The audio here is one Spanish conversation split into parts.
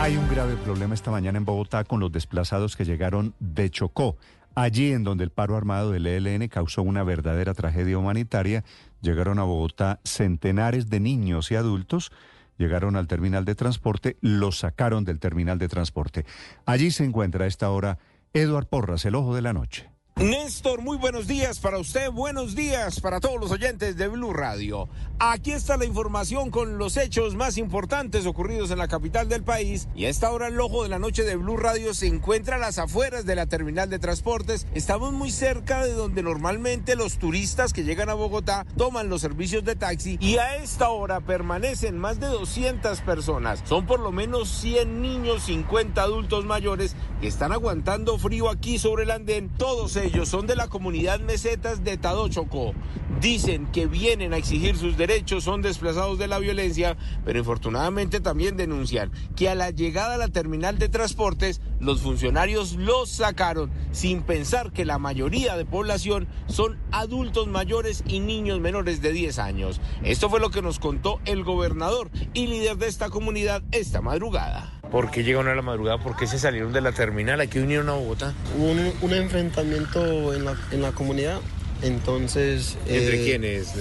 Hay un grave problema esta mañana en Bogotá con los desplazados que llegaron de Chocó. Allí en donde el paro armado del ELN causó una verdadera tragedia humanitaria, llegaron a Bogotá centenares de niños y adultos, llegaron al terminal de transporte, los sacaron del terminal de transporte. Allí se encuentra a esta hora Eduard Porras, el ojo de la noche. Néstor, muy buenos días para usted, buenos días para todos los oyentes de Blue Radio. Aquí está la información con los hechos más importantes ocurridos en la capital del país y a esta hora el ojo de la noche de Blue Radio se encuentra a las afueras de la terminal de transportes. Estamos muy cerca de donde normalmente los turistas que llegan a Bogotá toman los servicios de taxi y a esta hora permanecen más de 200 personas. Son por lo menos 100 niños, 50 adultos mayores que están aguantando frío aquí sobre el andén, todos ellos ellos son de la comunidad mesetas de Tado Chocó. Dicen que vienen a exigir sus derechos, son desplazados de la violencia, pero infortunadamente también denuncian que a la llegada a la terminal de transportes los funcionarios los sacaron sin pensar que la mayoría de población son adultos mayores y niños menores de 10 años. Esto fue lo que nos contó el gobernador y líder de esta comunidad esta madrugada. ¿Por qué llegaron a la madrugada? ¿Por qué se salieron de la terminal? ¿Aquí vinieron a Bogotá? Hubo un, un enfrentamiento en la, en la, comunidad, entonces... ¿Entre eh, quiénes?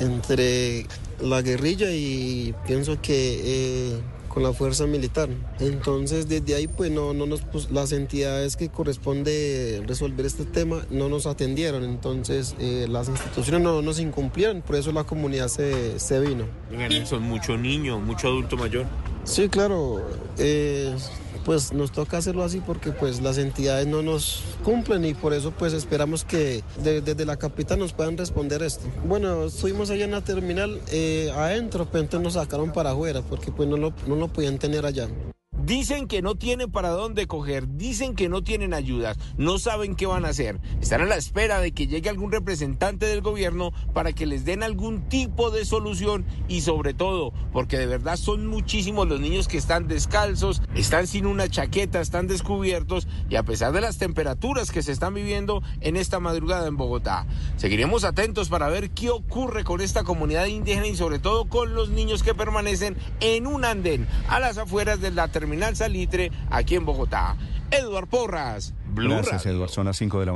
Entre la guerrilla y pienso que eh, con la fuerza militar. Entonces desde ahí pues no, no nos pues, las entidades que corresponde resolver este tema no nos atendieron, entonces eh, las instituciones no nos incumplieron, por eso la comunidad se, se vino. Son mucho niño, mucho adulto mayor. Sí, claro. Eh, pues nos toca hacerlo así porque pues las entidades no nos cumplen y por eso pues esperamos que desde la capital nos puedan responder esto. Bueno, estuvimos allá en la terminal eh, adentro, pero entonces nos sacaron para afuera porque pues no lo, no lo podían tener allá. Dicen que no tienen para dónde coger, dicen que no tienen ayudas, no saben qué van a hacer. Están a la espera de que llegue algún representante del gobierno para que les den algún tipo de solución y sobre todo porque de verdad son muchísimos los niños que están descalzos, están sin una chaqueta, están descubiertos y a pesar de las temperaturas que se están viviendo en esta madrugada en Bogotá. Seguiremos atentos para ver qué ocurre con esta comunidad indígena y sobre todo con los niños que permanecen en un andén a las afueras de la terminal Terminal Salitre, aquí en Bogotá. Eduard Porras, Blue Gracias, Eduard. Son las 5 de la